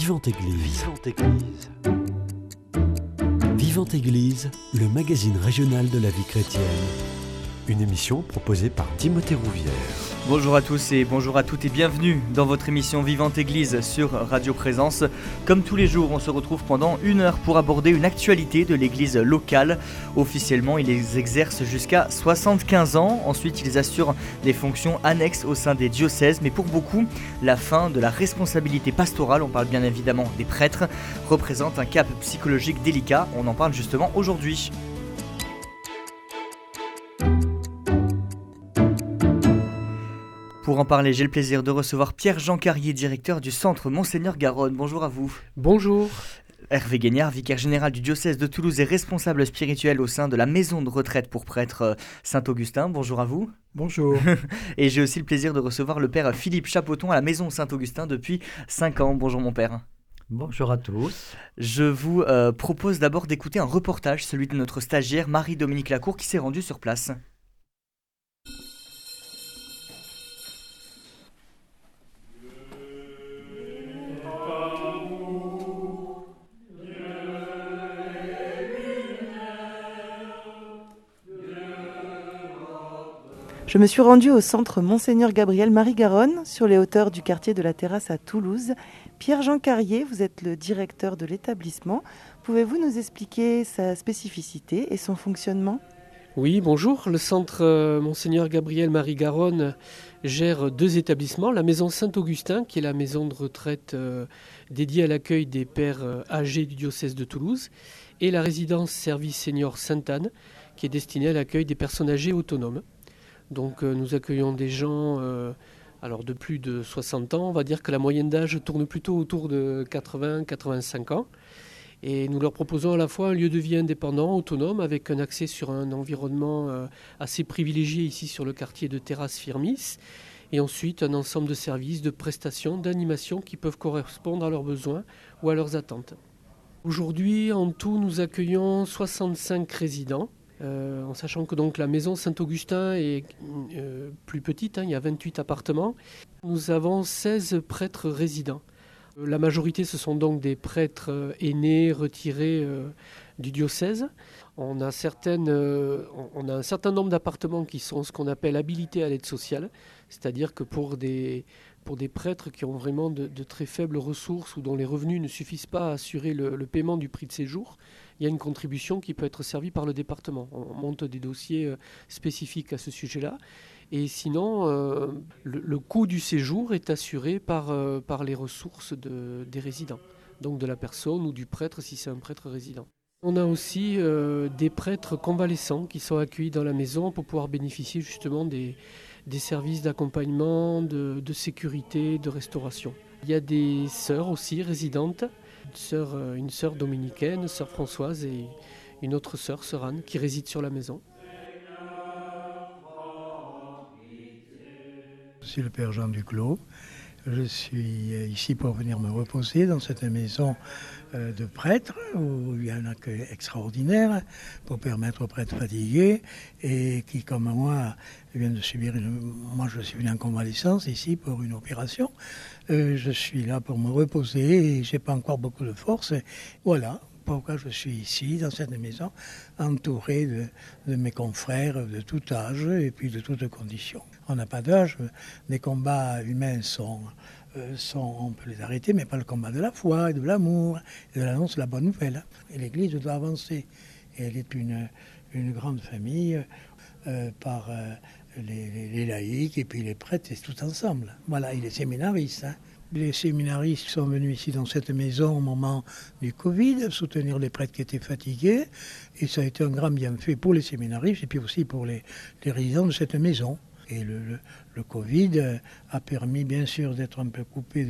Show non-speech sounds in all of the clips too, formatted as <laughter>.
Vivante Église. Vivante Église. Vivante Église, le magazine régional de la vie chrétienne. Une émission proposée par Timothée Rouvière. Bonjour à tous et bonjour à toutes et bienvenue dans votre émission Vivante Église sur Radio Présence. Comme tous les jours, on se retrouve pendant une heure pour aborder une actualité de l'église locale. Officiellement, ils exercent jusqu'à 75 ans. Ensuite, ils assurent des fonctions annexes au sein des diocèses. Mais pour beaucoup, la fin de la responsabilité pastorale, on parle bien évidemment des prêtres, représente un cap psychologique délicat. On en parle justement aujourd'hui. En parler, j'ai le plaisir de recevoir Pierre-Jean Carrier, directeur du centre Monseigneur Garonne. Bonjour à vous. Bonjour. Hervé Guignard, vicaire général du diocèse de Toulouse et responsable spirituel au sein de la maison de retraite pour prêtres euh, Saint-Augustin. Bonjour à vous. Bonjour. <laughs> et j'ai aussi le plaisir de recevoir le père Philippe Chapoton à la maison Saint-Augustin depuis 5 ans. Bonjour mon père. Bonjour à tous. Je vous euh, propose d'abord d'écouter un reportage, celui de notre stagiaire Marie-Dominique Lacour qui s'est rendue sur place. Je me suis rendue au centre Monseigneur Gabriel Marie-Garonne, sur les hauteurs du quartier de la Terrasse à Toulouse. Pierre-Jean Carrier, vous êtes le directeur de l'établissement. Pouvez-vous nous expliquer sa spécificité et son fonctionnement? Oui, bonjour. Le centre euh, Monseigneur Gabriel Marie-Garonne gère deux établissements. La maison Saint-Augustin, qui est la maison de retraite euh, dédiée à l'accueil des pères euh, âgés du diocèse de Toulouse, et la résidence service senior Sainte-Anne, qui est destinée à l'accueil des personnes âgées autonomes. Donc euh, nous accueillons des gens euh, alors de plus de 60 ans. On va dire que la moyenne d'âge tourne plutôt autour de 80-85 ans. Et nous leur proposons à la fois un lieu de vie indépendant, autonome, avec un accès sur un environnement euh, assez privilégié ici sur le quartier de Terrasse Firmis. Et ensuite un ensemble de services, de prestations, d'animations qui peuvent correspondre à leurs besoins ou à leurs attentes. Aujourd'hui, en tout, nous accueillons 65 résidents euh, en sachant que donc la maison Saint-Augustin est euh, plus petite, hein, il y a 28 appartements. Nous avons 16 prêtres résidents. Euh, la majorité, ce sont donc des prêtres aînés, retirés du diocèse. On a, un certain nombre d'appartements qui sont ce qu'on appelle habilités à l'aide sociale, c'est-à-dire que pour des prêtres qui ont vraiment de, très faibles ressources ou dont les revenus ne suffisent pas à assurer le paiement du prix de séjour, il y a une contribution qui peut être servie par le département. On monte des dossiers euh, spécifiques à ce sujet-là. Et sinon, euh, le, coût du séjour est assuré par, euh, par les ressources de, des résidents, donc de la personne ou du prêtre si c'est un prêtre résident. On a aussi des prêtres convalescents qui sont accueillis dans la maison pour pouvoir bénéficier justement des, des services d'accompagnement, de, de sécurité, de restauration. Il y a des sœurs aussi résidentes une sœur, euh, une sœur dominicaine, sœur Françoise, et une autre sœur, sœur Anne, qui réside sur la maison. Suis le père Jean Duclos. Je suis ici pour venir me reposer dans cette maison euh, de prêtres où il y a un accueil extraordinaire pour permettre aux prêtres fatigués et qui, comme moi, viennent de subir une. Moi, je suis venu en convalescence ici pour une opération. Euh, je suis là pour me reposer et j'ai pas encore beaucoup de force. voilà pourquoi je suis ici, dans cette maison, entouré de, mes confrères de tout âge et puis de toutes conditions. On n'a pas d'âge, les combats humains sont euh, on peut les arrêter, mais pas le combat de la foi et de l'amour et de l'annonce de la bonne nouvelle. Et l'Église doit avancer. Et elle est une, grande famille euh, par euh, les, laïcs et puis les prêtres, tout ensemble. Voilà, et les séminaristes. Hein. Les séminaristes sont venus ici dans cette maison au moment du Covid, soutenir les prêtres qui étaient fatigués. Et ça a été un grand bienfait pour les séminaristes et puis aussi pour les, résidents de cette maison. Et le, Covid euh, a permis bien sûr d'être un peu coupé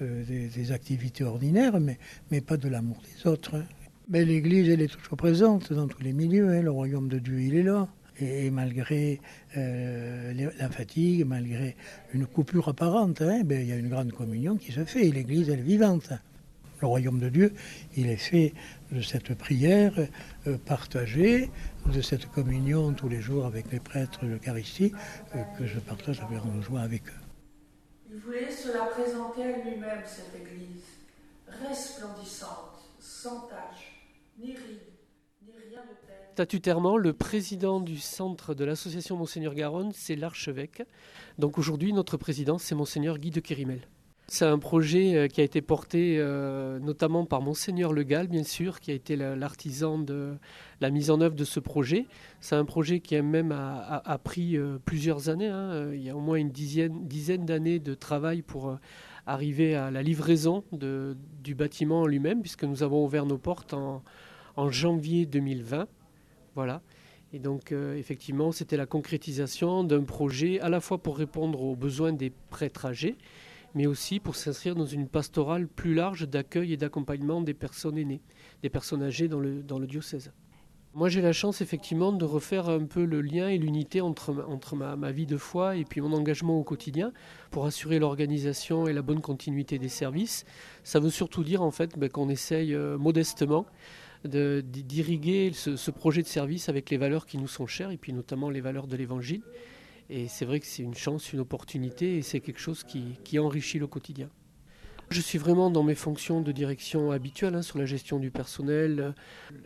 euh, des, activités ordinaires, mais, mais pas de l'amour des autres. Mais l'Église, elle est toujours présente dans tous les milieux. Hein. Le royaume de Dieu, il est là. Et, malgré euh, la fatigue, malgré une coupure apparente, hein, ben, il y a une grande communion qui se fait. L'Église, elle est vivante. Le royaume de Dieu, il est fait de cette prière partagée de cette communion tous les jours avec les prêtres de l'Eucharistie euh, que je partage avec joie avec eux. Il voulait se la présenter à lui-même, cette Église, resplendissante, sans tache, ni ride, ni rien de tel. Statutairement, le président du centre de l'association Monseigneur Garonne, c'est l'archevêque. Donc aujourd'hui, notre président, c'est Monseigneur Guy de Kérimel. C'est un projet euh, qui a été porté euh, notamment par Monseigneur Le Gall, bien sûr, qui a été la- l'artisan de la mise en œuvre de ce projet. C'est un projet qui a même pris euh, plusieurs années. hein. Il y a au moins une dizaine, d'années de travail pour arriver à la livraison du bâtiment en lui-même, puisque nous avons ouvert nos portes en, en janvier 2020. Voilà. Et donc, euh, effectivement, c'était la concrétisation d'un projet à la fois pour répondre aux besoins des prêtres âgés, mais aussi pour s'inscrire dans une pastorale plus large d'accueil et d'accompagnement des personnes aînées, des personnes âgées dans le, dans le diocèse. Moi, j'ai la chance, effectivement, de refaire un peu le lien et l'unité entre, entre ma, ma vie de foi et puis mon engagement au quotidien pour assurer l'organisation et la bonne continuité des services. Ça veut surtout dire, en fait, ben, qu'on essaye euh, modestement de- d'irriguer ce, ce projet de service avec les valeurs qui nous sont chères, et puis notamment les valeurs de l'Évangile. Et c'est vrai que c'est une chance, une opportunité, et c'est quelque chose qui, enrichit le quotidien. Je suis vraiment dans mes fonctions de direction habituelles hein, sur la gestion du personnel, euh,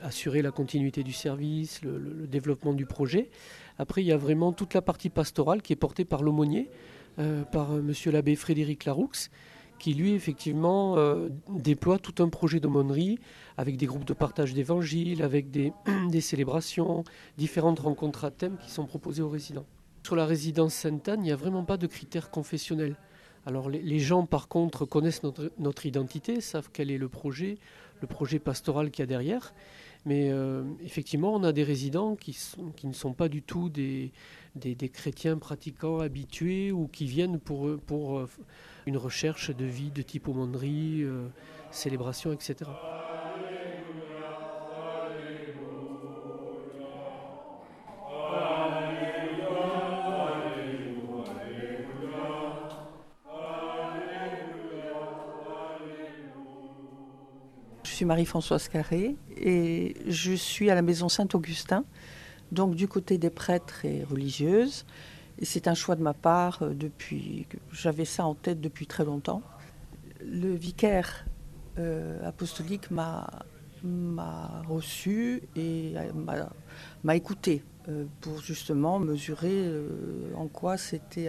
assurer la continuité du service, le développement du projet. Après, il y a vraiment toute la partie pastorale qui est portée par l'aumônier, euh, par euh, monsieur l'abbé Frédéric Laroux, qui lui, effectivement, euh, déploie tout un projet d'aumônerie avec des groupes de partage d'évangile, avec des, <clears throat> des célébrations, différentes rencontres à thème qui sont proposées aux résidents. Sur la résidence Sainte-Anne, il n'y a vraiment pas de critères confessionnels. Alors les, gens, par contre, connaissent notre, notre identité, savent quel est le projet, le projet pastoral qu'il y a derrière. Mais euh, effectivement, on a des résidents qui, sont- qui ne sont pas du tout des, des- des chrétiens pratiquants habitués ou qui viennent pour, pour euh, une recherche de vie de type aumônerie, euh, célébration, etc. Je suis Marie-Françoise Carré et je suis à la maison Saint-Augustin, donc du côté des prêtres et religieuses. C'est un choix de ma part euh, depuis j'avais ça en tête depuis très longtemps. Le vicaire euh, apostolique m'a m'a reçu et euh, m'a- écouté pour justement mesurer en quoi c'était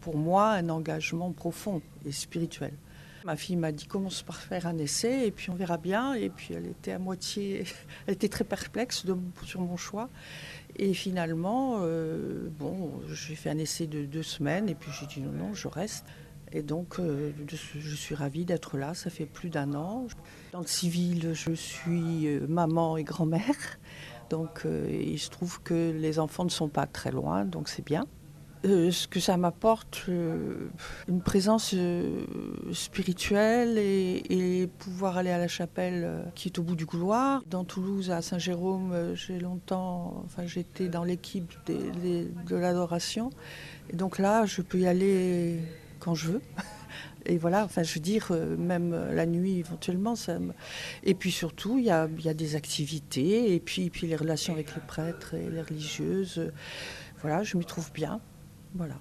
pour moi un engagement profond et spirituel. Ma fille m'a dit commence par faire un essai et puis on verra bien. Et puis elle était à moitié, <laughs> elle était très perplexe sur mon choix. Et finalement, euh, bon, j'ai fait un essai de deux semaines et puis j'ai dit non, non, je reste. Et donc, euh, je suis ravie d'être là. Ça fait plus d'un an. Dans le civil, je suis euh, maman et grand-mère. Donc, il se trouve que les enfants ne sont pas très loin, donc c'est bien. Euh, ce que ça m'apporte, euh, une présence euh, spirituelle et, pouvoir aller à la chapelle qui est au bout du couloir. Dans Toulouse, à Saint-Jérôme, j'ai longtemps, enfin j'étais dans l'équipe de l'adoration. Et donc là, je peux y aller quand je veux. <laughs> Et voilà, enfin, je veux dire, même la nuit éventuellement. Et puis surtout, il y a, y a des activités, et puis, puis les relations avec les prêtres et les religieuses. Voilà, je m'y trouve bien. Voilà.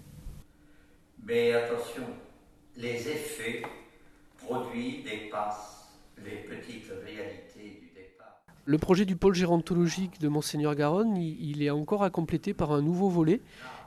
Mais attention, les effets produits dépassent les petites réalités du départ. Le projet du pôle gérontologique de Monseigneur Garonne, il, il est encore à compléter par un nouveau volet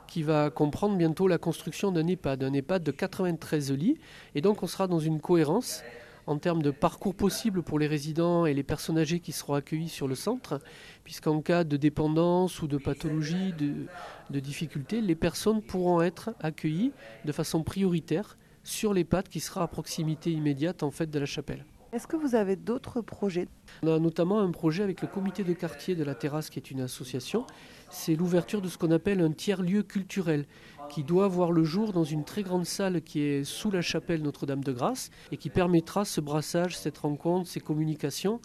qui va comprendre bientôt la construction d'un EHPAD, un EHPAD de 93 lits. Et donc on sera dans une cohérence en termes de parcours possible pour les résidents et les personnes âgées qui seront accueillis sur le centre, puisqu'en cas de dépendance ou de pathologie, de, de difficulté, les personnes pourront être accueillies de façon prioritaire sur l'EHPAD qui sera à proximité immédiate en fait de la chapelle. Est-ce que vous avez d'autres projets? On a notamment un projet avec le comité de quartier de la Terrasse, qui est une association. C'est l'ouverture de ce qu'on appelle un tiers-lieu culturel, qui doit voir le jour dans une très grande salle qui est sous la chapelle Notre-Dame-de-Grâce, et qui permettra ce brassage, cette rencontre, ces communications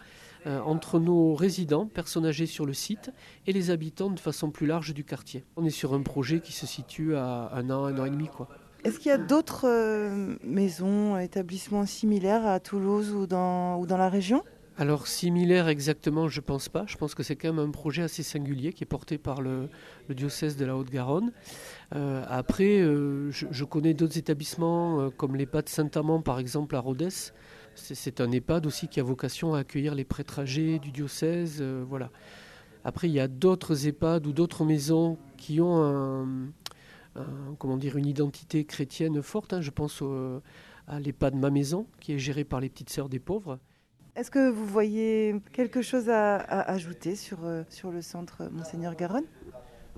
euh, entre nos résidents, personnes âgées sur le site, et les habitants de façon plus large du quartier. On est sur un projet qui se situe à un an, un an et demi. Quoi. Est-ce qu'il y a d'autres euh, maisons, établissements similaires à Toulouse ou dans, ou dans la région? Alors similaire exactement, je pense pas. Je pense que c'est quand même un projet assez singulier qui est porté par le, diocèse de la Haute-Garonne. Euh, après, euh, je, connais d'autres établissements euh, comme l'EHPAD Saint-Amand par exemple à Rodez, C'est un EHPAD aussi qui a vocation à accueillir les prêtres âgés du diocèse. voilà. Après, il y a d'autres EHPAD ou d'autres maisons qui ont comment dire, une identité chrétienne forte. hein. Je pense à l'EHPAD Ma Maison, qui est géré par les Petites Sœurs des Pauvres. Est-ce que vous voyez quelque chose à, à ajouter sur, euh, sur le centre Monseigneur Garonne?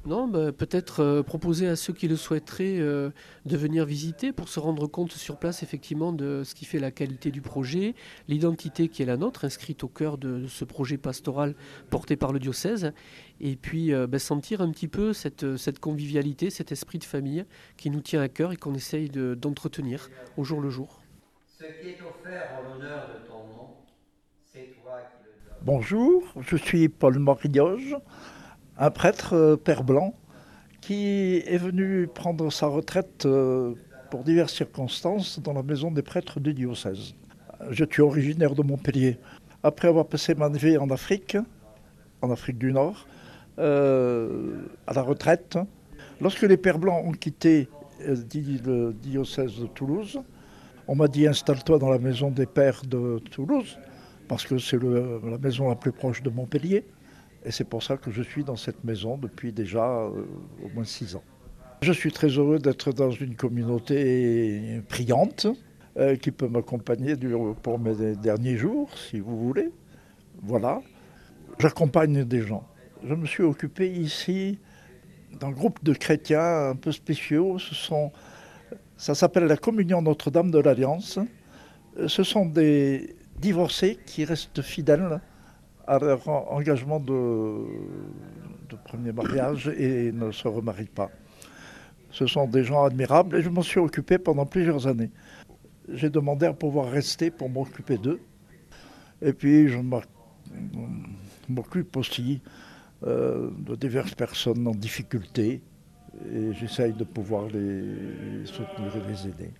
Non, bah, peut-être euh, proposer à ceux qui le souhaiteraient euh, de venir visiter pour se rendre compte sur place effectivement de ce qui fait la qualité du projet, l'identité qui est la nôtre, inscrite au cœur de ce projet pastoral porté par le diocèse, et puis euh, bah, sentir un petit peu cette, cette convivialité, cet esprit de famille qui nous tient à cœur et qu'on essaye de- d'entretenir au jour le jour. Ce qui est offert en l'honneur de ton nom, Bonjour, je suis Paul Morioge, un prêtre euh, père blanc qui est venu prendre sa retraite euh, pour diverses circonstances dans la maison des prêtres du diocèse. Je suis originaire de Montpellier. Après avoir passé ma vie en Afrique, en Afrique du Nord, euh, à la retraite, lorsque les pères blancs ont quitté le diocèse de Toulouse, on m'a dit installe-toi dans la maison des pères de Toulouse parce que c'est la maison la plus proche de Montpellier. Et c'est pour ça que je suis dans cette maison depuis déjà euh, au moins six ans. Je suis très heureux d'être dans une communauté priante euh, qui peut m'accompagner pour mes derniers jours, si vous voulez. Voilà. J'accompagne des gens. Je me suis occupé ici d'un groupe de chrétiens un peu spéciaux. Ça s'appelle la Communion Notre-Dame de l'Alliance. Euh, Ce sont des divorcés qui restent fidèles à leur en- engagement de, premier mariage et ne se remarient pas. Ce sont des gens admirables et je m'en suis occupé pendant plusieurs années. J'ai demandé à pouvoir rester pour m'occuper d'eux. Et puis je m'oc- m'occupe aussi euh, de diverses personnes en difficulté et j'essaye de pouvoir les soutenir et les aider.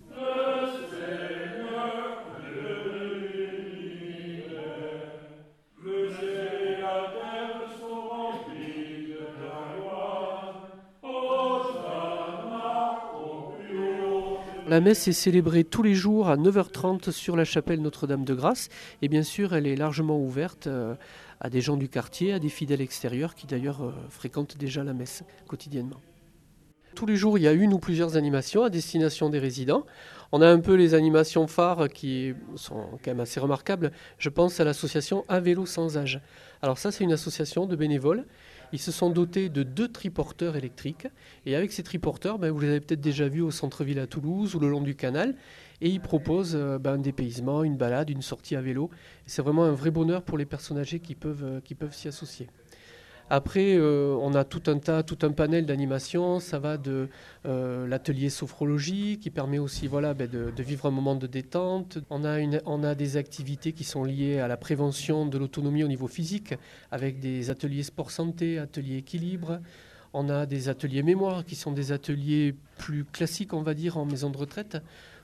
La messe est célébrée tous les jours à 9h30 sur la chapelle Notre-Dame de Grâce. Et bien sûr, elle est largement ouverte euh, à des gens du quartier, à des fidèles extérieurs qui d'ailleurs euh, fréquentent déjà la messe quotidiennement. Tous les jours, il y a une ou plusieurs animations à destination des résidents. On a un peu les animations phares qui sont quand même assez remarquables. Je pense à l'association À vélo sans âge. Alors ça, c'est une association de bénévoles. Ils se sont dotés de deux triporteurs électriques. Et avec ces triporteurs, ben, vous les avez peut-être déjà vus au centre-ville à Toulouse ou le long du canal. Et ils proposent euh, ben, un dépaysement, une balade, une sortie à vélo. C'est vraiment un vrai bonheur pour les personnes âgées qui peuvent, euh, qui peuvent s'y associer. Après, euh, on a tout un tas, tout un panel d'animations. Ça va de euh, l'atelier sophrologie qui permet aussi voilà, ben, de, vivre un moment de détente. On a, on a des activités qui sont liées à la prévention de l'autonomie au niveau physique avec des ateliers sport santé, ateliers équilibre. On a des ateliers mémoire qui sont des ateliers plus classiques, on va dire, en maison de retraite.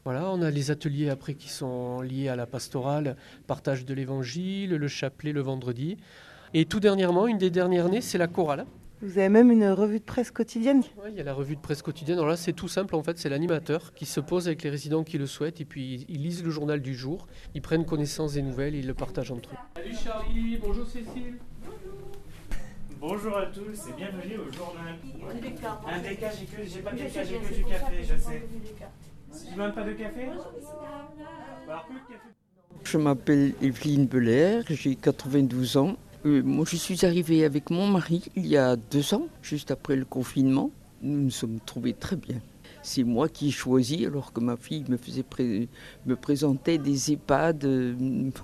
Voilà, on a les ateliers après qui sont liés à la pastorale, partage de l'évangile, le chapelet le vendredi. Et tout dernièrement, une des dernières nées, c'est la chorale. Vous avez même une revue de presse quotidienne Ouais, il y a la revue de presse quotidienne. Alors là, c'est tout simple. En fait, c'est l'animateur qui se pose avec les résidents qui le souhaitent et puis ils lisent le journal du jour. Ils prennent connaissance des nouvelles et ils le partagent entre eux. Salut Charlie, bonjour Cécile. Bonjour à tous et bienvenue au journal. Un déca, j'ai que j'ai pas de déca, j'ai que du café, je sais. Tu demandes pas de café? Je m'appelle Evelyne Belair, j'ai 92 ans. Euh, moi, je suis arrivée avec mon mari il y a deux ans, juste après le confinement. Nous nous sommes trouvés très bien. C'est moi qui ai choisi, alors que ma fille me faisait me présentait des EHPAD. euh.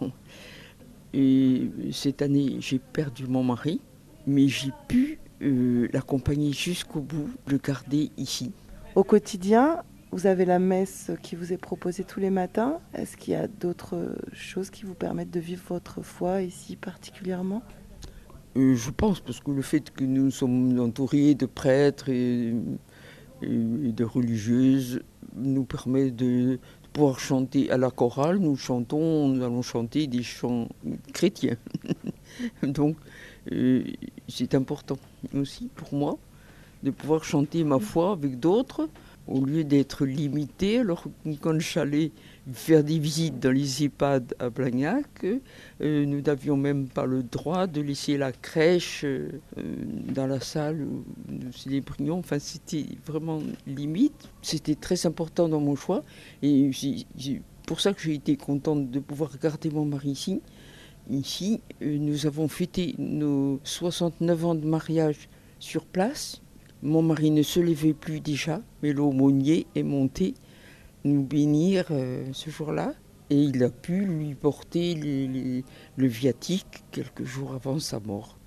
<laughs> Et cette année, j'ai perdu mon mari, mais j'ai pu euh, l'accompagner jusqu'au bout, le garder ici. Au quotidien, vous avez la messe qui vous est proposée tous les matins. Est-ce qu'il y a d'autres choses qui vous permettent de vivre votre foi ici particulièrement? Euh, je pense, parce que le fait que nous sommes entourés de prêtres et, de religieuses nous permet de, de pouvoir chanter à la chorale. Nous chantons, nous allons chanter des chants chrétiens. <laughs> Donc, euh, c'est important aussi pour moi de pouvoir chanter ma foi avec d'autres. Au lieu d'être limité, alors quand j'allais faire des visites dans les EHPAD à Blagnac, euh, nous n'avions même pas le droit de laisser la crèche euh, dans la salle où nous célébrions. Enfin, c'était vraiment limite. C'était très important dans mon choix. Et c'est pour ça que j'ai été contente de pouvoir garder mon mari ici. Ici, euh, nous avons fêté nos 69 ans de mariage sur place. Mon mari ne se levait plus déjà, mais l'aumônier est monté nous bénir euh, ce jour-là. Et il a pu lui porter le viatique quelques jours avant sa mort.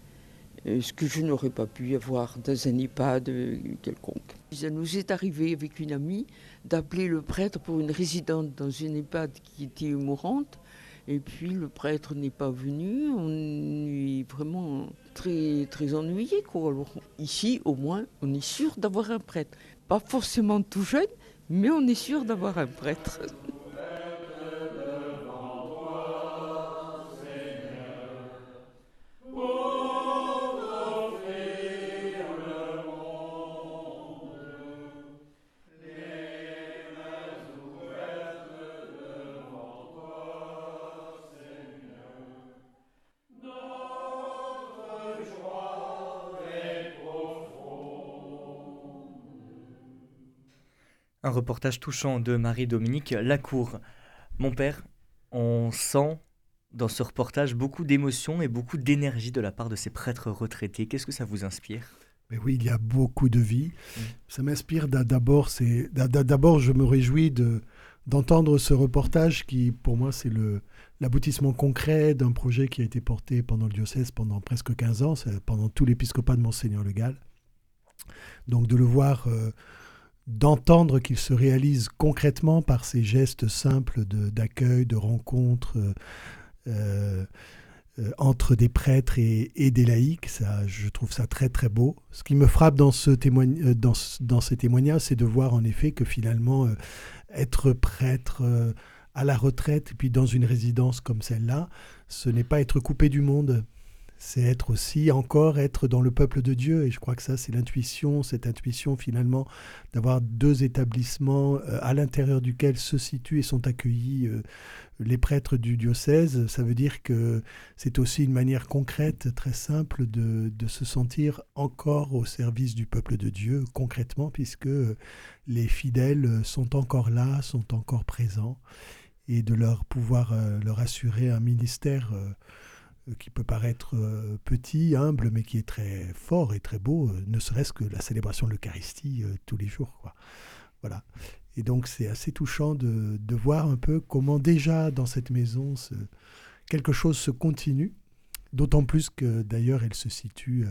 Euh, ce que je n'aurais pas pu avoir dans un EHPAD euh, quelconque. Ça nous est arrivé avec une amie d'appeler le prêtre pour une résidente dans une EHPAD qui était mourante. Et puis le prêtre n'est pas venu, on est vraiment très, très ennuyé. Ici, au moins, on est sûr d'avoir un prêtre. Pas forcément tout jeune, mais on est sûr d'avoir un prêtre. <laughs> Un reportage touchant de Marie-Dominique Lacour. Mon père, on sent dans ce reportage beaucoup d'émotion et beaucoup d'énergie de la part de ces prêtres retraités. Qu'est-ce que ça vous inspire? Mais oui, il y a beaucoup de vie. Mmh. Ça m'inspire d'abord, c'est d'abord je me réjouis de d'entendre ce reportage qui, pour moi, c'est le l'aboutissement concret d'un projet qui a été porté pendant le diocèse pendant presque 15 ans, pendant tout l'épiscopat de Monseigneur Le Gall. Donc de le voir euh, d'entendre qu'il se réalise concrètement par ces gestes simples d'accueil, de, rencontre euh, euh, euh, entre des prêtres et, des laïcs. Ça, je trouve ça très très beau. Ce qui me frappe dans, ce dans, dans ces témoignages, c'est de voir en effet que finalement, être prêtre à la retraite et puis dans une résidence comme celle-là, ce n'est pas être coupé du monde, c'est être aussi encore être dans le peuple de Dieu. Et je crois que ça, c'est l'intuition, cette intuition finalement d'avoir deux établissements euh, à l'intérieur duquel se situent et sont accueillis euh, les prêtres du diocèse. Ça veut dire que c'est aussi une manière concrète, très simple, de, de, se sentir encore au service du peuple de Dieu, concrètement, puisque les fidèles sont encore là, sont encore présents, et de leur pouvoir euh, leur assurer un ministère euh, qui peut paraître euh, petit, humble, mais qui est très fort et très beau, euh, ne serait-ce que la célébration de l'Eucharistie tous les jours. Quoi. Voilà. Et donc c'est assez touchant de, de, voir un peu comment déjà dans cette maison quelque chose se continue, d'autant plus que d'ailleurs elle se situe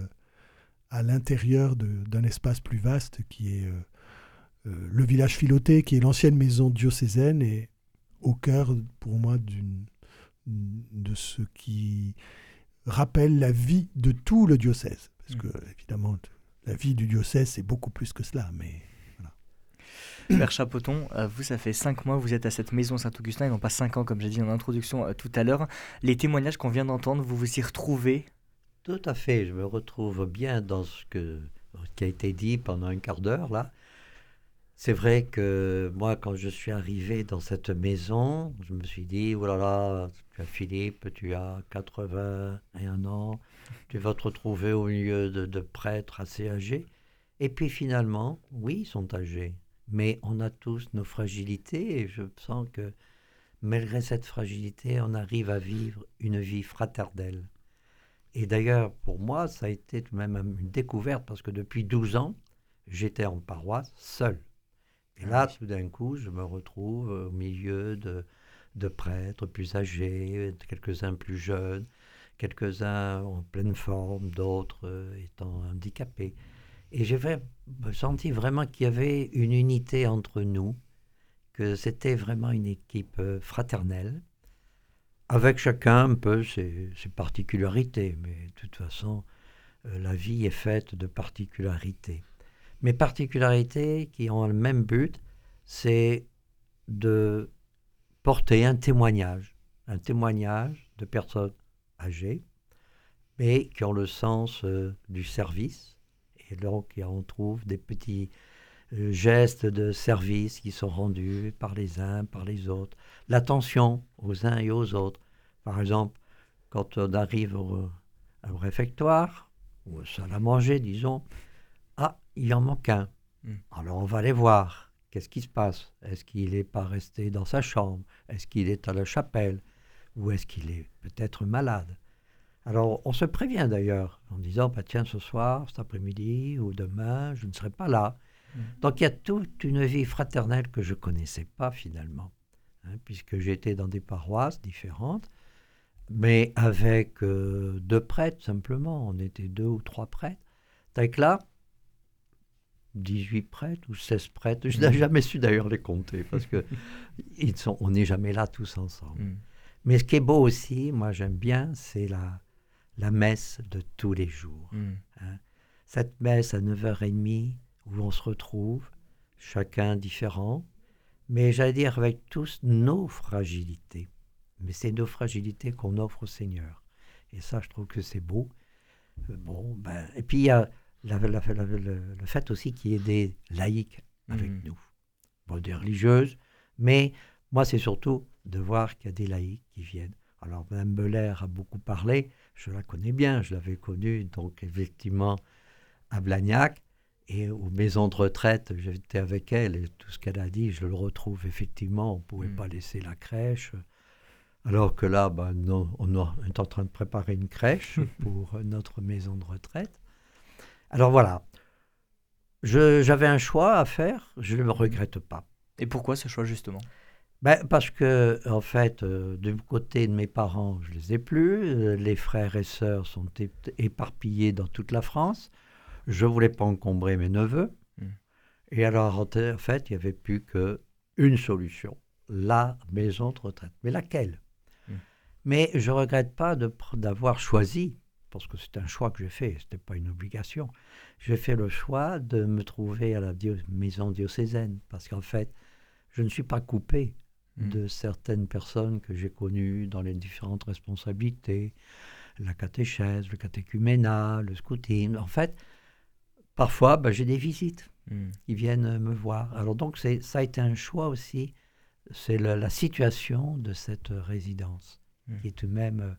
à l'intérieur d'un espace plus vaste qui est le village filoté, qui est l'ancienne maison diocésaine et au cœur pour moi d'une de ce qui rappelle la vie de tout le diocèse. Parce que, mm. évidemment, la vie du diocèse, c'est beaucoup plus que cela. Mais Père Chapoton, euh, vous, ça fait cinq mois, vous êtes à cette maison Saint-Augustin, et non pas cinq ans, comme j'ai dit en introduction euh, tout à l'heure. Les témoignages qu'on vient d'entendre, vous vous y retrouvez? Tout à fait, je me retrouve bien dans ce que, qui a été dit pendant un quart d'heure, là. C'est vrai que moi, quand je suis arrivé dans cette maison, je me suis dit, oh là là, tu as Philippe, tu as 81 ans, tu vas te retrouver au milieu de, prêtres assez âgés. Et puis finalement, oui, ils sont âgés, mais on a tous nos fragilités et je sens que malgré cette fragilité, on arrive à vivre une vie fraternelle. Et d'ailleurs, pour moi, ça a été même une découverte parce que depuis 12 ans, j'étais en paroisse seul. Et là, tout d'un coup, je me retrouve au milieu de, de prêtres plus âgés, quelques-uns plus jeunes, quelques-uns en pleine forme, d'autres euh, étant handicapés. Et j'ai senti vraiment qu'il y avait une unité entre nous, que c'était vraiment une équipe euh, fraternelle, avec chacun un peu ses, ses particularités, mais de toute façon, euh, la vie est faite de particularités mes particularités qui ont le même but, c'est de porter un témoignage, un témoignage de personnes âgées, mais qui ont le sens euh, du service. Et donc, on trouve des petits euh, gestes de service qui sont rendus par les uns, par les autres, l'attention aux uns et aux autres. Par exemple, quand on arrive au, réfectoire, ou à manger, disons, il en manque un. Mm. Alors on va aller voir. Qu'est-ce qui se passe? Est-ce qu'il n'est pas resté dans sa chambre? Est-ce qu'il est à la chapelle? Ou est-ce qu'il est peut-être malade? Alors on se prévient d'ailleurs en disant, bah, tiens, ce soir, cet après-midi ou demain, je ne serai pas là. Mm. Donc il y a toute une vie fraternelle que je ne connaissais pas finalement, hein, puisque j'étais dans des paroisses différentes, mais avec euh, deux prêtres simplement, on était deux ou trois prêtres. Avec là, 18 prêtres ou 16 prêtres, je n'ai jamais su d'ailleurs les compter, parce que <laughs> ils sont, on n'est jamais là tous ensemble. Mm. Mais ce qui est beau aussi, moi j'aime bien, c'est la, la messe de tous les jours. Mm. hein. Cette messe à 9h30 où on se retrouve, chacun différent, mais j'allais dire avec tous nos fragilités. Mais c'est nos fragilités qu'on offre au Seigneur. Et ça, je trouve que c'est beau. Euh, Bon, ben, et puis il y a la- la- la- le, fait aussi qu'il y ait des laïcs avec Mhm. nous. Bon, des religieuses, mais moi, c'est surtout de voir qu'il y a des laïcs qui viennent. Alors, Mme Belair a beaucoup parlé, je la connais bien, je l'avais connue, donc effectivement, à Blagnac, et aux maisons de retraite, j'étais avec elle, et tout ce qu'elle a dit, je le retrouve effectivement, on ne pouvait Mm. pas laisser la crèche. Alors que là, ben, non, on est en train de préparer une crèche <laughs> pour notre maison de retraite. Alors voilà, j'avais un choix à faire, je ne le regrette pas. Et pourquoi ce choix justement? Ben, parce que, en fait, euh, du côté de mes parents, je les ai plus. euh, les frères et sœurs sont éparpillés dans toute la France. Je voulais pas encombrer mes neveux. Mm. Et alors, en fait, il n'y avait plus qu'une solution la maison de retraite. Mais laquelle? Mm. Mais je regrette pas d'avoir choisi, parce que c'est un choix que j'ai fait, ce n'était pas une obligation. J'ai fait le choix de me trouver à la dio- maison diocésaine, parce qu'en fait, je ne suis pas coupé Mm. de certaines personnes que j'ai connues dans les différentes responsabilités, la catéchèse, le catéchuménat, le scouting. En fait, parfois, ben, j'ai des visites Mm. qui viennent me voir. Alors donc, ça a été un choix aussi. C'est la situation de cette résidence Mm. qui est tout de même euh,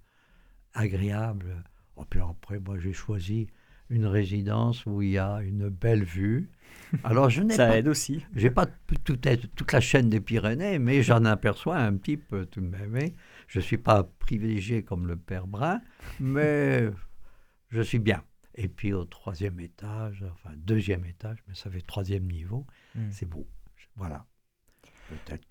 agréable. Oh, puis après, moi, j'ai choisi une résidence où il y a une belle vue. <laughs> Alors, je n'ai Ça pas, aide aussi. j'ai pas t- tout être- toute la chaîne des Pyrénées, mais j'en aperçois un petit peu tout de même. hein. Je ne suis pas privilégié comme le père Brun, mais <laughs> je suis bien. Et puis au troisième étage, enfin deuxième étage, mais ça fait troisième niveau, Mm. c'est beau. Voilà. Peut-être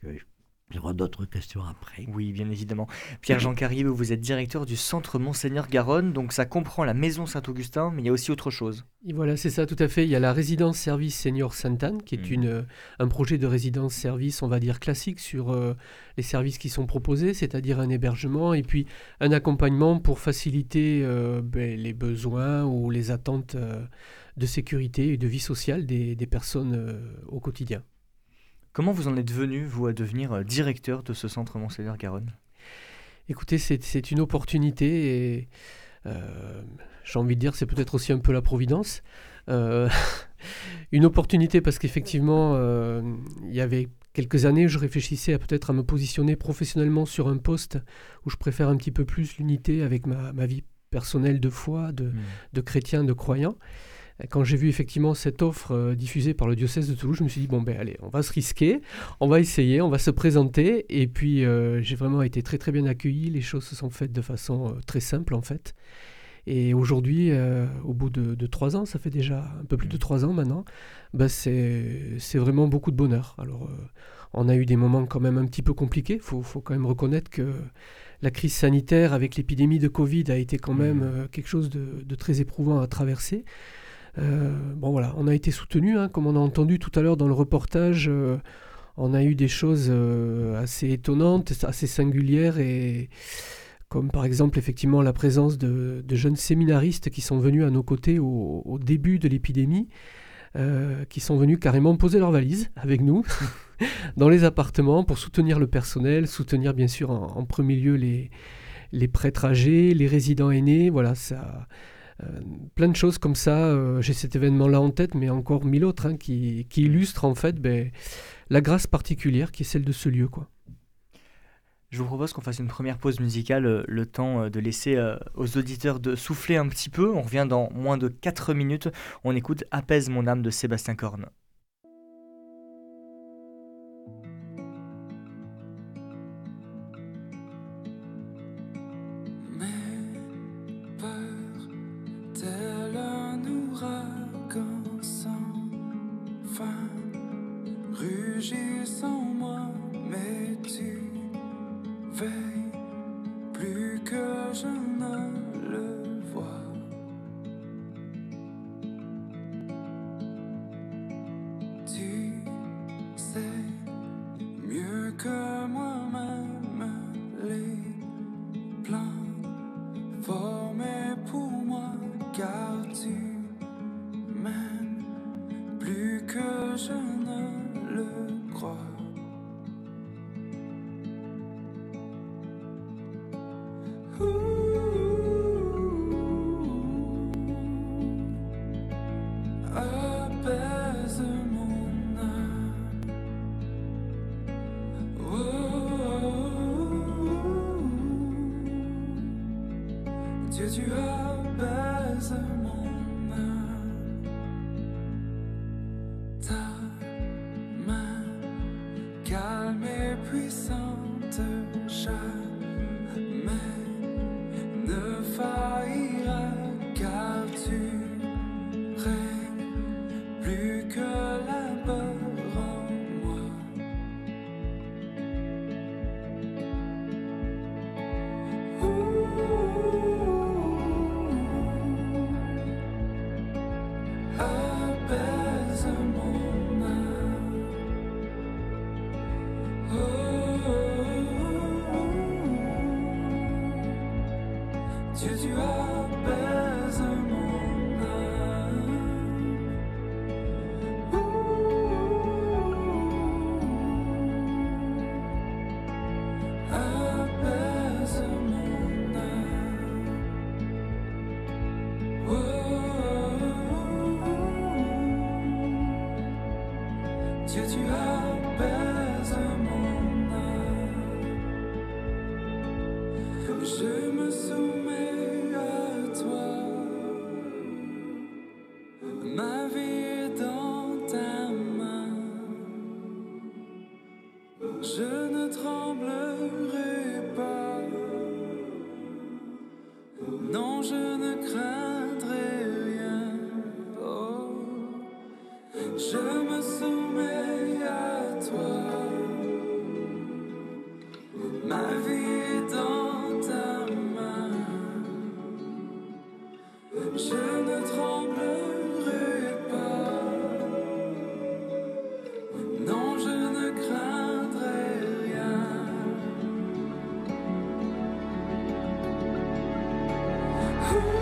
qu'il y aura d'autres questions après. Oui, bien évidemment. Pierre-Jean Carrier, vous êtes directeur du centre Monseigneur Garonne, donc ça comprend la maison Saint-Augustin, mais il y a aussi autre chose. Et voilà, c'est ça, tout à fait. Il y a la résidence service senior Sainte-Anne, qui est une, euh, un projet de résidence service, on va dire classique, sur euh, les services qui sont proposés, c'est-à-dire un hébergement et puis un accompagnement pour faciliter euh, ben, les besoins ou les attentes euh, de sécurité et de vie sociale des, des personnes euh, au quotidien. Comment vous en êtes venu, vous, à devenir euh, directeur de ce centre Monseigneur Garonne Écoutez, c'est une opportunité et euh, j'ai envie de dire c'est peut-être aussi un peu la providence. Euh, <laughs> une opportunité parce qu'effectivement, euh, il y avait quelques années, je réfléchissais à peut-être à me positionner professionnellement sur un poste où je préfère un petit peu plus l'unité avec ma, ma vie personnelle de foi, de, de chrétien, de croyant. Quand j'ai vu effectivement cette offre euh, diffusée par le diocèse de Toulouse, je me suis dit, bon ben allez, on va se risquer, on va essayer, on va se présenter. Et puis euh, j'ai vraiment été très très bien accueilli, les choses se sont faites de façon euh, très simple en fait. Et aujourd'hui, euh, au bout de, de trois ans, ça fait déjà un peu plus de trois ans maintenant, bah c'est c'est vraiment beaucoup de bonheur. Alors on a eu des moments quand même un petit peu compliqués, il faut, faut quand même reconnaître que la crise sanitaire avec l'épidémie de Covid a été quand même euh, quelque chose de, de très éprouvant à traverser. Euh, bon voilà, on a été soutenu, hein, comme on a entendu tout à l'heure dans le reportage. euh, on a eu des choses euh, assez étonnantes, assez singulières et comme par exemple effectivement la présence de, jeunes séminaristes qui sont venus à nos côtés au, début de l'épidémie, qui sont venus carrément poser leurs valises avec nous <laughs> dans les appartements pour soutenir le personnel, soutenir bien sûr en, en premier lieu les, les prêtres âgés, les résidents aînés. Voilà, ça, plein de choses comme ça. J'ai cet événement-là en tête, mais encore mille autres hein, qui, illustrent en fait ben, la grâce particulière qui est celle de ce lieu. Quoi. Je vous propose qu'on fasse une première pause musicale, le temps de laisser aux auditeurs de souffler un petit peu. On revient dans moins de 4 minutes. On écoute Apaise mon âme de Sébastien Corne. Ooh. <laughs>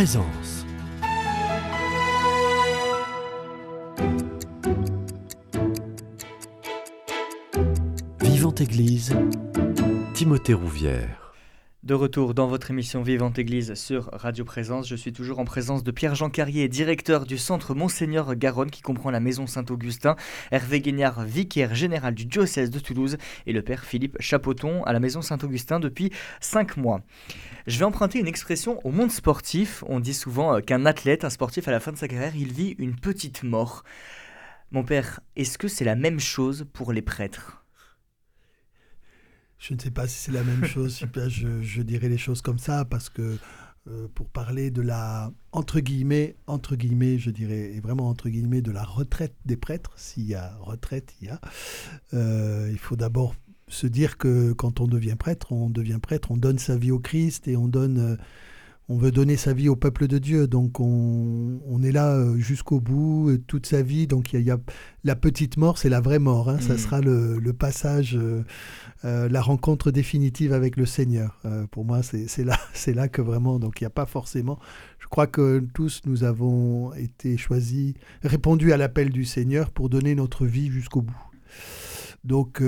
présence. Vivante Église, Timothée Rouvière. De retour dans votre émission Vivante Église sur Radio Présence, je suis toujours en présence de Pierre-Jean Carrier, directeur du centre Monseigneur Garonne qui comprend la maison Saint-Augustin, Hervé Guignard, vicaire général du diocèse de Toulouse et le père Philippe Chapoton à la maison Saint-Augustin depuis 5 mois. Je vais emprunter une expression au monde sportif. On dit souvent euh, qu'un athlète, un sportif à la fin de sa carrière, il vit une petite mort. Mon père, est-ce que c'est la même chose pour les prêtres? Je ne sais pas si c'est la même chose, je, je, dirais les choses comme ça, parce que euh, pour parler de la, entre guillemets, entre guillemets, je dirais, et vraiment entre guillemets, de la retraite des prêtres, s'il y a retraite, il y a, euh, il faut d'abord se dire que quand on devient prêtre, on devient prêtre, on donne sa vie au Christ et on donne... On veut donner sa vie au peuple de Dieu, donc on, est là euh, jusqu'au bout, euh, toute sa vie. Donc il y, a la petite mort, c'est la vraie mort. Hein. Ça mm. sera le, passage, euh, la rencontre définitive avec le Seigneur. pour moi, c'est là, <laughs> c'est là que vraiment. Donc il n'y a pas forcément. Je crois que tous nous avons été choisis, répondu à l'appel du Seigneur pour donner notre vie jusqu'au bout. Donc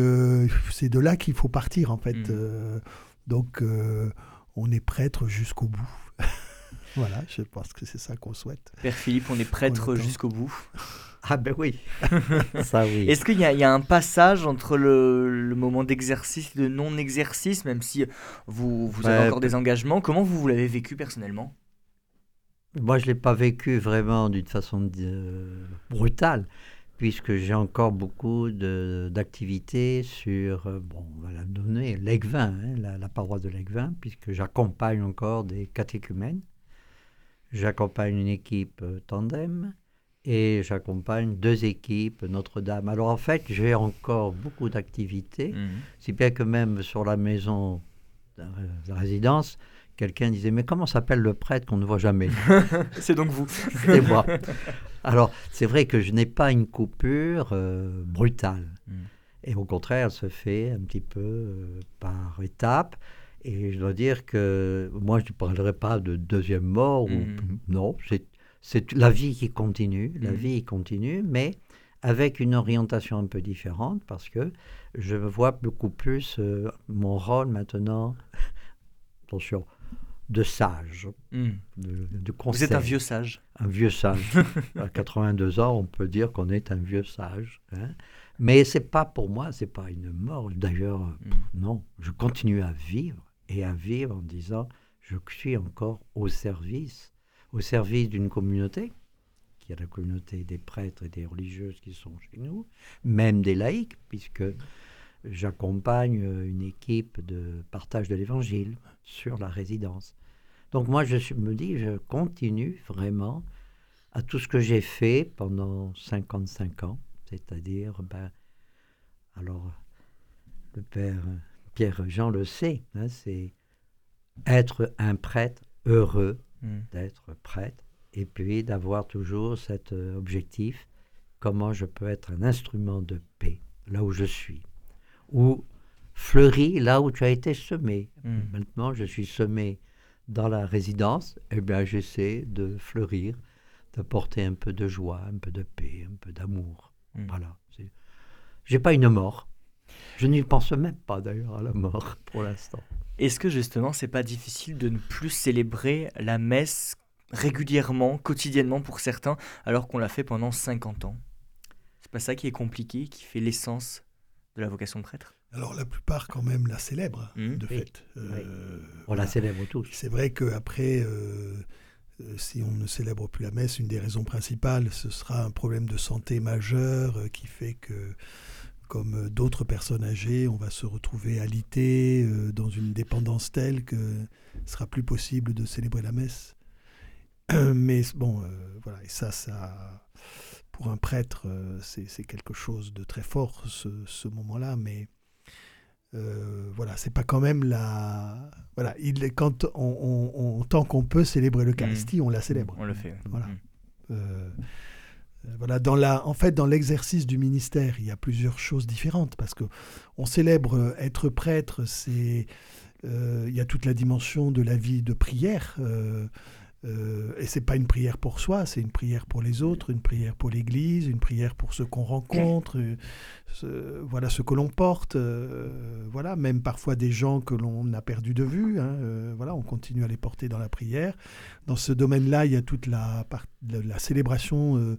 c'est de là qu'il faut partir en fait. Mm. donc on est prêtre jusqu'au bout. <laughs> voilà, je pense que c'est ça qu'on souhaite. Père Philippe, on est prêtre jusqu'au bout. <laughs> Ah ben oui, <laughs> ça oui. Est-ce qu'il y, a un passage entre le, moment d'exercice et de non-exercice, même si vous, vous avez encore des engagements Comment vous, vous l'avez vécu personnellement? Moi, je ne l'ai pas vécu vraiment d'une façon brutale, puisque j'ai encore beaucoup d'activités sur, euh, bon, on va la donner, l'Aiguevin, hein, la, la, paroisse de l'Aiguevin, puisque j'accompagne encore des catéchumènes. J'accompagne une équipe euh, tandem et j'accompagne deux équipes Notre-Dame. Alors en fait, j'ai encore beaucoup d'activités, mmh. si bien que même sur la maison de résidence, quelqu'un disait Mais comment s'appelle le prêtre qu'on ne voit jamais <laughs> C'est donc vous. C'est moi. Alors, c'est vrai que je n'ai pas une coupure euh, brutale. Mmh. Et au contraire, elle se fait un petit peu euh, par étapes. Et je dois dire que moi, je ne parlerai pas de deuxième mort. Ou, mhm. non, c'est la vie qui continue. La mhm. vie continue, mais avec une orientation un peu différente parce que je vois beaucoup plus euh, mon rôle maintenant, <laughs> attention, de sage, mhm. de, Vous êtes un vieux sage. Un vieux sage. <laughs> à 82 ans, on peut dire qu'on est un vieux sage. Hein. Mais c'est pas pour moi, c'est pas une mort. D'ailleurs, non, je continue à vivre et à vivre en disant je suis encore au service, au service d'une communauté, qui est la communauté des prêtres et des religieuses qui sont chez nous, même des laïcs, puisque j'accompagne une équipe de partage de l'évangile sur la résidence. Donc moi, je me dis, je continue vraiment à tout ce que j'ai fait pendant 55 ans, c'est-à-dire, ben, alors, le Père Pierre-Jean le sait, hein, c'est être un prêtre heureux hmm. d'être prêtre et puis d'avoir toujours cet euh, objectif, comment je peux être un instrument de paix là où je suis, ou fleurir là où tu as été semé. Hmm. Maintenant, je suis semé dans la résidence, eh bien j'essaie de fleurir, d'apporter un peu de joie, un peu de paix, un peu d'amour. Hmm. Voilà. J'ai pas une mort, je n'y pense même pas d'ailleurs à la mort <laughs> pour l'instant. Est-ce que justement c'est pas difficile de ne plus célébrer la messe régulièrement, quotidiennement pour certains, alors qu'on l'a fait pendant 50 ans? C'est pas ça qui est compliqué, qui fait l'essence de la vocation de prêtre? Alors la plupart quand même la célèbrent, mmh. de fait. Euh, on la célèbre tous. C'est vrai qu'après, euh, euh, si on ne célèbre plus la messe, une des raisons principales, ce sera un problème de santé majeur qui fait que comme euh, d'autres personnes âgées, on va se retrouver alité euh, dans une dépendance telle que ce sera plus possible de célébrer la messe. <clears throat> Mais bon, euh, voilà, et ça, ça, pour un prêtre, c'est quelque chose de très fort, ce, moment-là, mais voilà, c'est pas quand même la. Voilà, il, quand on, tant qu'on peut célébrer l'Eucharistie, mmh. on la célèbre. On le fait. Voilà. Mmh. Euh, voilà, dans la, en fait, dans l'exercice du ministère, il y a plusieurs choses différentes parce que on célèbre euh, être prêtre, c'est euh, il y a toute la dimension de la vie de prière. Et c'est pas une prière pour soi, c'est une prière pour les autres, une prière pour l'Église, une prière pour ceux qu'on rencontre, euh, voilà ce que l'on porte, euh, voilà même parfois des gens que l'on a perdu de vue, hein, voilà on continue à les porter dans la prière. Dans ce domaine-là, il y a toute la, célébration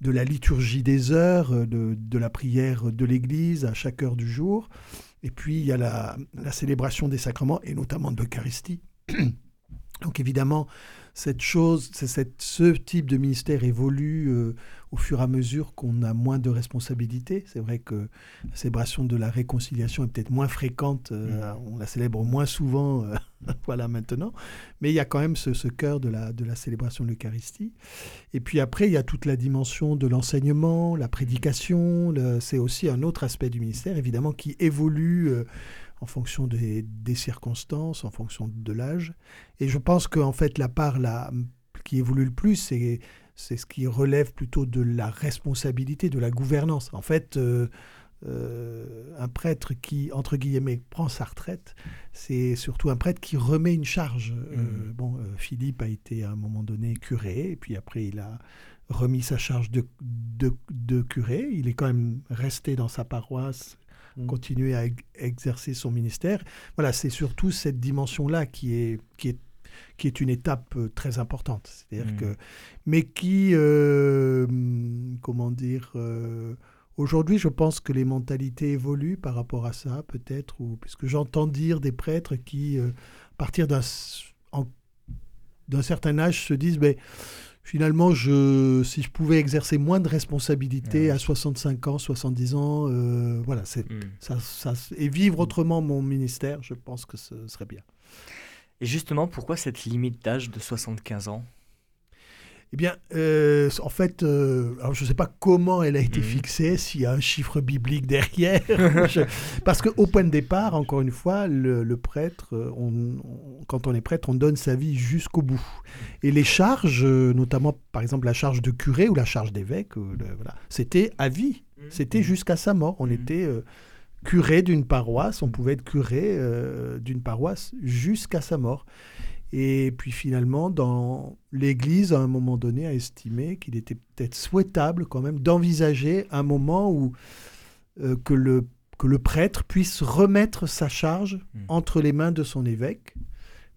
de la liturgie des heures, de, de la prière de l'Église à chaque heure du jour. Et puis il y a la, la célébration des sacrements et notamment de l'Eucharistie. Donc évidemment, cette chose, cette, ce type de ministère évolue euh, au fur et à mesure qu'on a moins de responsabilités. C'est vrai que la célébration de la réconciliation est peut-être moins fréquente, euh, mm. on la célèbre moins souvent, euh, <laughs> voilà maintenant, mais il y a quand même ce, ce cœur de la, de la célébration de l'Eucharistie. Et puis après, il y a toute la dimension de l'enseignement, la prédication, c'est aussi un autre aspect du ministère, évidemment, qui évolue en fonction des, circonstances, en fonction de l'âge. Et je pense qu'en fait, la part là, qui évolue le plus, c'est, c'est ce qui relève plutôt de la responsabilité, de la gouvernance. En fait, euh, euh, un prêtre qui, entre guillemets, prend sa retraite, c'est surtout un prêtre qui remet une charge. Euh, mmh. bon, Philippe a été à un moment donné curé, et puis après, il a remis sa charge de, de, de curé. Il est quand même resté dans sa paroisse Mm. continuer à exercer son ministère. Voilà, c'est surtout cette dimension-là qui est, qui, est, qui est une étape euh, très importante. C'est-à-dire mm. que, mais qui, euh, comment dire, euh, aujourd'hui, je pense que les mentalités évoluent par rapport à ça, peut-être, ou puisque j'entends dire des prêtres qui, à partir d'un d'un certain âge, se disent, mais finalement, je, si je pouvais exercer moins de responsabilités à 65 ans, 70 ans, euh, voilà, c'est hmm. ça, ça, et vivre autrement mon ministère, je pense que ce serait bien. Et justement, pourquoi cette limite d'âge de 75 ans? Eh bien, euh, en fait, euh, alors je ne sais pas comment elle a été mhm. fixée, s'il y a un chiffre biblique derrière. <laughs> parce qu'au point de départ, encore une fois, le, prêtre, on, quand on est prêtre, on donne sa vie jusqu'au bout. Et les charges, notamment par exemple la charge de curé ou la charge d'évêque, euh, voilà, c'était à vie. Mhm. C'était jusqu'à sa mort. On mhm. était curé d'une paroisse, on pouvait être curé d'une paroisse jusqu'à sa mort. Et puis finalement, dans l'Église, à un moment donné, a estimé qu'il était peut-être souhaitable quand même d'envisager un moment où euh, que, le, que le prêtre puisse remettre sa charge hmm. entre les mains de son évêque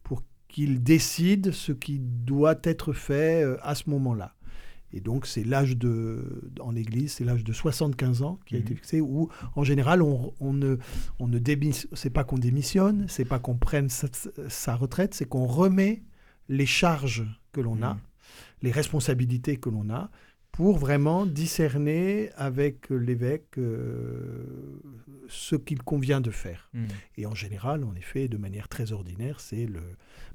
pour qu'il décide ce qui doit être fait euh, à ce moment-là. Et donc, c'est l'âge de, en Église, c'est l'âge de 75 ans qui a été mhm. fixé, où, en général, on, on ne, on ne c'est pas qu'on démissionne, c'est pas qu'on prenne sa, retraite, c'est qu'on remet les charges que l'on a, mhm. les responsabilités que l'on a, pour vraiment discerner avec l'évêque euh, ce qu'il convient de faire. Mhm. Et en général, en effet, de manière très ordinaire, c'est le,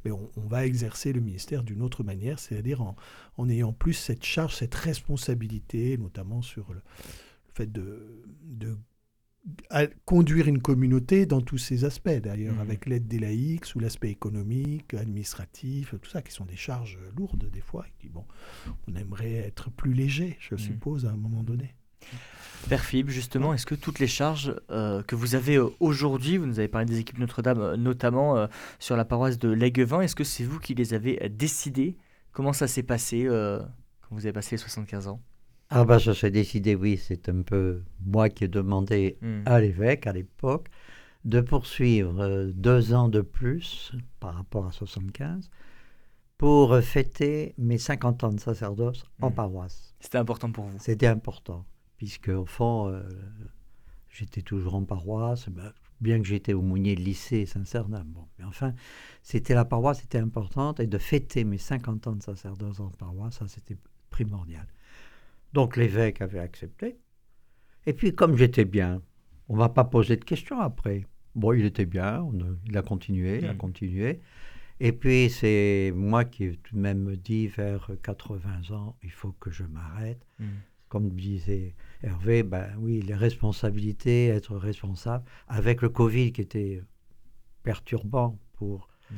mais on, va exercer le ministère d'une autre manière, c'est-à-dire en, en, ayant plus cette charge, cette responsabilité, notamment sur le, fait de, de conduire une communauté dans tous ses aspects, d'ailleurs, mmh. avec l'aide des laïcs, sous l'aspect économique, administratif, tout ça, qui sont des charges lourdes des fois, et qui, bon, on aimerait être plus léger, je mmh. suppose, à un moment donné. Père Philippe, justement, est-ce que toutes les charges euh, que vous avez euh, aujourd'hui, vous nous avez parlé des équipes Notre-Dame, euh, notamment sur la paroisse de Léguevin, est-ce que c'est vous qui les avez décidées? Comment ça s'est passé quand vous avez passé les 75 ans? Ah bah ça s'est décidé, oui, c'est un peu moi qui ai demandé hmm. à l'évêque à l'époque de poursuivre deux ans de plus par rapport à 75 pour fêter mes 50 ans de sacerdoce en hmm. paroisse. C'était important pour vous C'était important puisque au fond, euh, j'étais toujours en paroisse, ben, bien que j'étais au Mounier de lycée Saint-Cernin. Bon, mais enfin, c'était la paroisse, c'était importante, et de fêter mes 50 ans de sacerdoce en paroisse, ça c'était primordial. Donc l'évêque avait accepté. Et puis comme j'étais bien, on ne va pas poser de questions après. Bon, il était bien, il a continué, il a mmh. continué. Et puis c'est moi qui tout de même me dit vers 80 ans, il faut que je m'arrête. Mmh comme disait Hervé, ben oui, les responsabilités, être responsable, avec le Covid qui était perturbant pour, mm.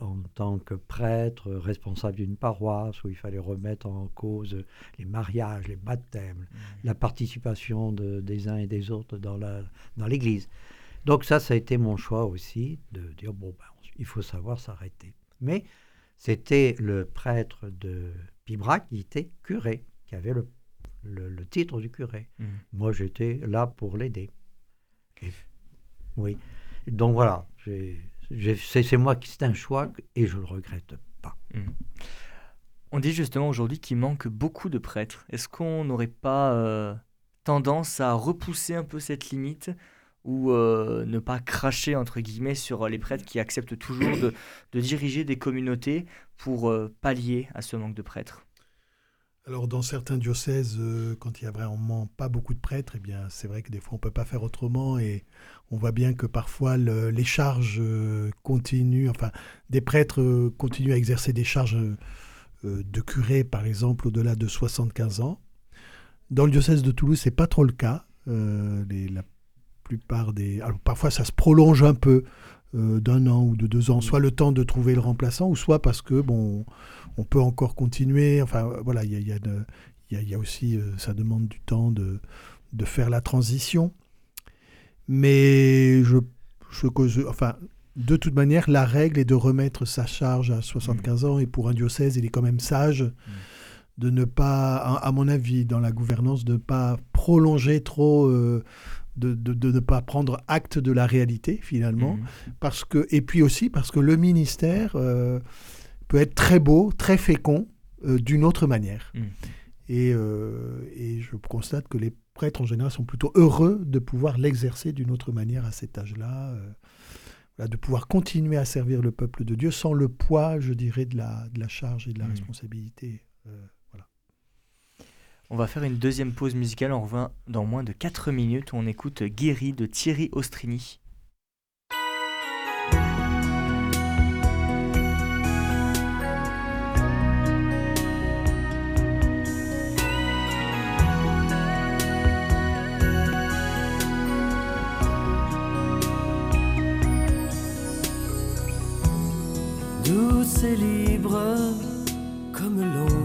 En tant que prêtre, responsable d'une paroisse, où il fallait remettre en cause les mariages, les baptêmes, mm. la participation de, des uns et des autres dans l'Église. Dans Donc ça, ça a été mon choix aussi, de dire, bon, ben, il faut savoir s'arrêter. Mais c'était le prêtre de Pibrac qui était curé, qui avait le, le, le titre du curé. Mhm. Moi, j'étais là pour l'aider. Et- Oui. Donc voilà, j'ai- c'est moi qui, c'est un choix et je le regrette pas. Mhm. On dit justement aujourd'hui qu'il manque beaucoup de prêtres. Est-ce qu'on n'aurait pas euh, tendance à repousser un peu cette limite ou euh, ne pas cracher entre guillemets sur les prêtres qui acceptent toujours de, diriger des communautés pour euh, pallier à ce manque de prêtres? Alors, dans certains diocèses, euh, quand il y a vraiment pas beaucoup de prêtres, eh bien, c'est vrai que des fois, on peut pas faire autrement et on voit bien que parfois, le- les charges euh, continuent, enfin, des prêtres euh, continuent à exercer des charges de curé, par exemple, au-delà de 75 ans. Dans le diocèse de Toulouse, c'est pas trop le cas. La plupart des... Alors, parfois, ça se prolonge un peu euh, d'un an ou de deux ans, soit le temps de trouver le remplaçant, ou soit parce que, bon, on peut encore continuer. Enfin, voilà, il y a, il y a de- il y a- il y a aussi, euh, ça demande du temps de, de faire la transition. Mais je, je cause, enfin, de toute manière, la règle est de remettre sa charge à 75 ans. Et pour un diocèse, il est quand même sage de ne pas, à, à mon avis, dans la gouvernance, de ne pas prolonger trop, euh, de, de- de ne pas prendre acte de la réalité, finalement. Mhm. Parce que, et puis aussi parce que le ministère euh, peut être très beau, très fécond, euh, d'une autre manière. Mhm. Et, euh, et je constate que les prêtres, en général, sont plutôt heureux de pouvoir l'exercer d'une autre manière à cet âge-là. voilà, de pouvoir continuer à servir le peuple de Dieu sans le poids, je dirais, de la, de la charge et de la Mhm. responsabilité. On va faire une deuxième pause musicale, on revient dans moins de 4 minutes, on écoute Guéri de Thierry Ostrini. douce et libre comme l'onde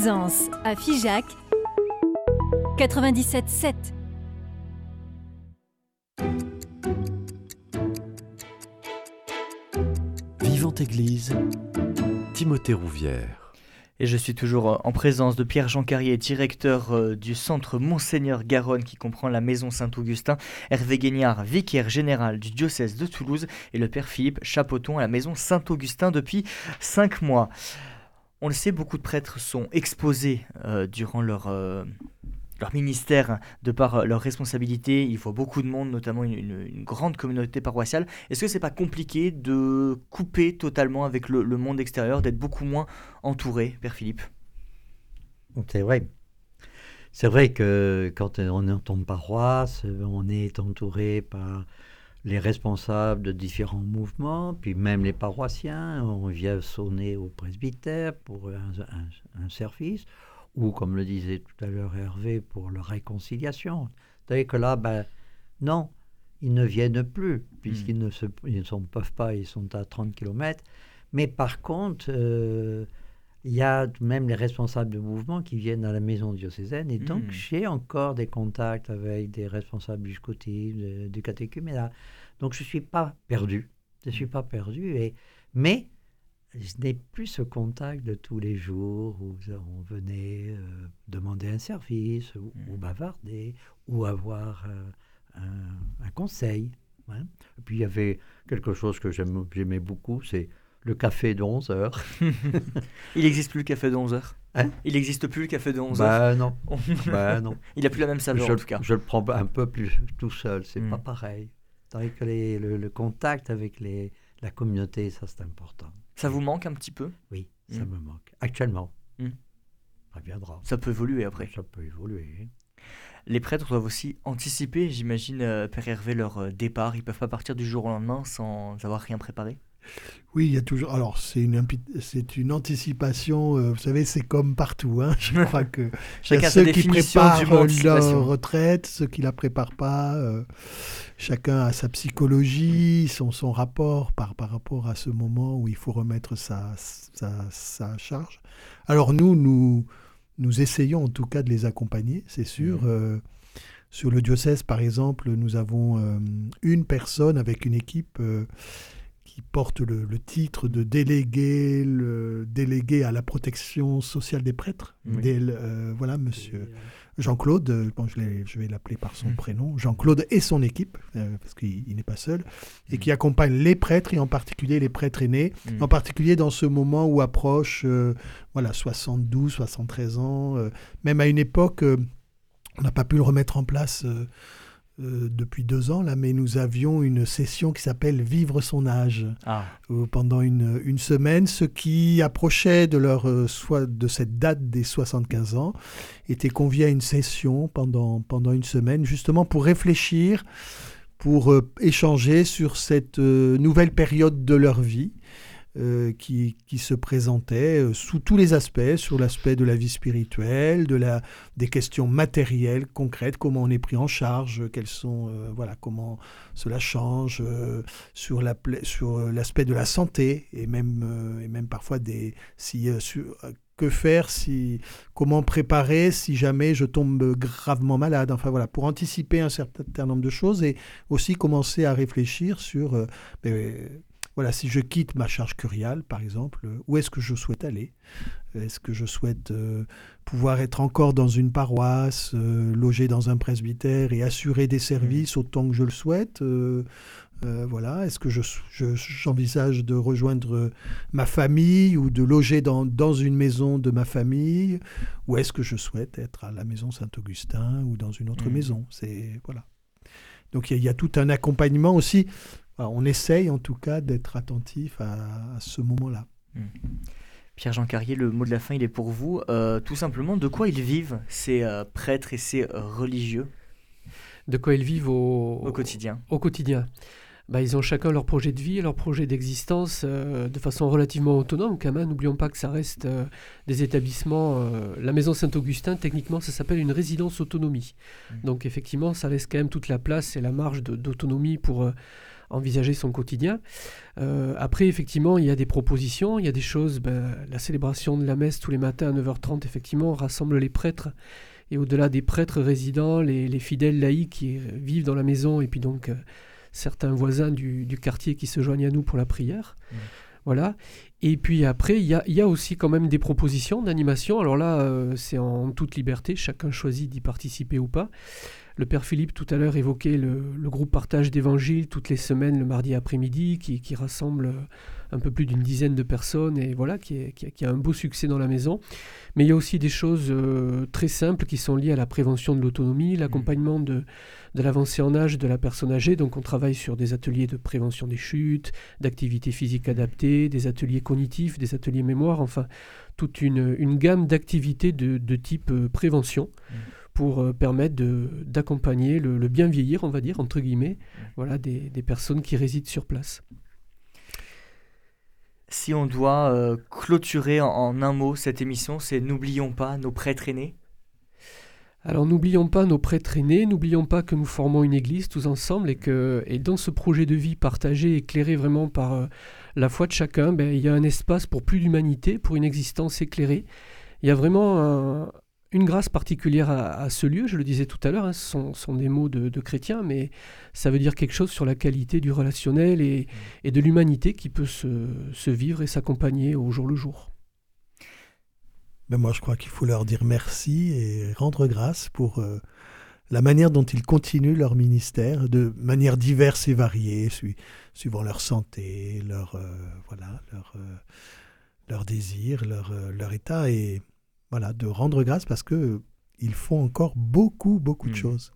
Présence à Figeac 97.7. Vivante Église, Timothée Rouvière. Et je suis toujours euh, en présence de Pierre-Jean Carrier, directeur euh, du centre Monseigneur Garonne qui comprend la maison Saint-Augustin, Hervé Guignard, vicaire général du diocèse de Toulouse et le père Philippe Chapoton à la maison Saint-Augustin depuis cinq mois. On le sait, beaucoup de prêtres sont exposés euh, durant leur, euh, leur ministère de par euh, leurs responsabilités. Il faut beaucoup de monde, notamment une, grande communauté paroissiale. Est-ce que c'est pas compliqué de couper totalement avec le, le monde extérieur, d'être beaucoup moins entouré, Père Philippe? C'est vrai. C'est vrai que quand on est en paroisse, on est entouré par les responsables de différents mouvements, puis même les paroissiens. On vient sonner au presbytère pour un, un- un service, ou comme le disait tout à l'heure Hervé, pour la réconciliation. C'est-à-dire que là, ben, non, ils ne viennent plus, puisqu'ils ne, se, ils ne s'en peuvent pas, ils sont à 30 km. Mais par contre, euh, il y a même les responsables de mouvement qui viennent à la maison diocésaine. Et donc, Mm. j'ai encore des contacts avec des responsables du de- du catéchuménat. Donc, je ne suis pas perdu. Je ne suis pas perdu. Et, mais je n'ai plus ce contact de tous les jours où on venait euh, demander un service, ou, ou bavarder, ou avoir euh, un, un conseil. hein. Et puis, il y avait quelque chose que j'aimais beaucoup, c'est le café de 11 heures. <laughs> Il n'existe plus le café de 11h Hein Il n'existe plus le café de 11h Bah non. <laughs> bah non. Il n'a plus la même saveur je, en tout cas. Je le prends un peu plus tout seul, c'est Mm. pas pareil. Tandis que les- le, le contact avec les, la communauté, ça c'est important. Ça vous manque un petit peu? Oui, ça Mm. me manque. Actuellement. Mm. Ça viendra. Ça peut évoluer après. Ça peut évoluer. Les prêtres doivent aussi anticiper, j'imagine, euh, Père Hervé, leur euh, départ. Ils peuvent pas partir du jour au lendemain sans avoir rien préparé? Oui, il y a toujours. Alors, c'est une, c'est une anticipation. euh, vous savez, c'est comme partout. Hein. <laughs> Je crois que y Chacun a sa ceux qui préparent euh, leur retraite, ceux qui la préparent pas. euh, chacun a sa psychologie, son, son rapport par, par rapport à ce moment où il faut remettre sa, sa, sa charge. Alors nous, nous, nous essayons en tout cas de les accompagner, c'est sûr. Euh, sur le diocèse, par exemple, nous avons une personne avec une équipe qui porte le, le titre de délégué, le délégué à la protection sociale des prêtres. Oui. Euh, voilà, monsieur Jean-Claude, euh, bon, je, vais l'appeler par son Mm. prénom, Jean-Claude et son équipe, euh, parce qu'il il n'est pas seul, et qui accompagne les prêtres, et en particulier les prêtres aînés, Mm. en particulier dans ce moment où approche euh, voilà, 72, 73 ans, euh, même à une époque, euh, on n'a pas pu le remettre en place euh, euh, depuis deux ans, là, mais nous avions une session qui s'appelle Vivre son âge. Ah. où pendant une, une semaine, ceux qui approchaient de, leur, euh, soit de cette date des 75 ans étaient conviés à une session pendant, pendant une semaine, justement pour réfléchir, pour euh, échanger sur cette euh, nouvelle période de leur vie. Euh, qui, qui se présentait euh, sous tous les aspects, sur l'aspect de la vie spirituelle, de la, des questions matérielles, concrètes, comment on est pris en charge, quels sont, euh, voilà, comment cela change, sur la sur l'aspect de la santé et même, et même parfois des, si, sur- que faire, si, comment préparer si jamais je tombe gravement malade. Enfin voilà, pour anticiper un certain nombre de choses et aussi commencer à réfléchir sur, ben, voilà, si je quitte ma charge curiale, par exemple, où est-ce que je souhaite aller? Est-ce que je souhaite euh, pouvoir être encore dans une paroisse, euh, loger dans un presbytère et assurer des services autant que je le souhaite? Euh, voilà, est-ce que je, je- j'envisage de rejoindre ma famille ou de loger dans, dans une maison de ma famille? Ou est-ce que je souhaite être à la maison Saint-Augustin ou dans une autre Mhm. maison? C'est voilà. Donc il y, a- il y a tout un accompagnement aussi. Voilà, on essaye en tout cas d'être attentif à, à ce moment-là. Pierre-Jean Carrier, le mot de la fin, il est pour vous. Euh, tout simplement, de quoi ils vivent, ces euh, prêtres et ces euh, religieux? De quoi ils vivent au, Au quotidien. Au quotidien. Bah, ils ont chacun leur projet de vie, leur projet d'existence euh, de façon relativement autonome quand même. N'oublions pas que ça reste euh, des établissements. euh, la maison Saint-Augustin, techniquement, ça s'appelle une résidence autonomie. Donc effectivement, ça laisse quand même toute la place et la marge d'autonomie pour euh, envisager son quotidien. Euh, après, effectivement, il y a des propositions, il y a des choses. ben, la célébration de la messe tous les matins à 9h30, effectivement, rassemble les prêtres. Et au-delà des prêtres résidents, les, les fidèles laïcs qui euh, vivent dans la maison, et puis donc euh, certains voisins du, du quartier qui se joignent à nous pour la prière. Voilà. Et puis après, il y a, il y a aussi quand même des propositions d'animation. Alors là, euh, c'est en toute liberté, chacun choisit d'y participer ou pas. Le Père Philippe tout à l'heure évoquait le, le groupe partage d'évangile toutes les semaines le mardi après-midi qui, qui rassemble euh, un peu plus d'une dizaine de personnes et voilà qui, est- qui a- qui a un beau succès dans la maison. Mais il y a aussi des choses euh, très simples qui sont liées à la prévention de l'autonomie, l'accompagnement de, de l'avancée en âge de la personne âgée. Donc on travaille sur des ateliers de prévention des chutes, d'activité physique adaptée, des ateliers cognitifs, des ateliers mémoire, enfin toute une, une gamme d'activités de, de type euh, prévention pour euh, permettre d'accompagner le, le bien vieillir, on va dire, entre guillemets, voilà, des, des personnes qui résident sur place. Si on doit euh, clôturer en, en un mot cette émission, c'est n'oublions pas nos prêtres aînés. Alors n'oublions pas nos prêtres aînés, n'oublions pas que nous formons une église tous ensemble et que et dans ce projet de vie partagé, éclairé vraiment par euh, la foi de chacun, ben, il y a un espace pour plus d'humanité, pour une existence éclairée. Il y a vraiment un- une grâce particulière à, ce lieu, je le disais tout à l'heure, hein, ce sont, des mots de, de chrétiens, mais ça veut dire quelque chose sur la qualité du relationnel et, de l'humanité qui peut se, vivre et s'accompagner au jour le jour. Ben moi, je crois qu'il faut leur dire merci et rendre grâce pour euh, la manière dont ils continuent leur ministère de manière diverse et variée, sui- suivant leur santé, leur, euh, voilà, euh, leur désir, leur, leur état, et voilà, de rendre grâce parce que ils font encore beaucoup, beaucoup de choses.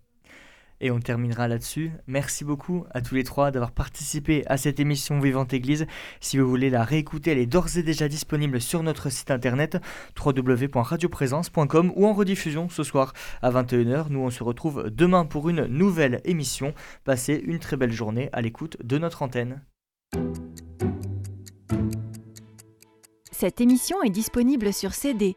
Et on terminera là-dessus. Merci beaucoup à tous les trois d'avoir participé à cette émission Vivante Église. Si vous voulez la réécouter, elle est d'ores et déjà disponible sur notre site internet www.radioprésence.com ou en rediffusion ce soir à 21h. Nous, on se retrouve demain pour une nouvelle émission. Passez une très belle journée à l'écoute de notre antenne. Cette émission est disponible sur CD.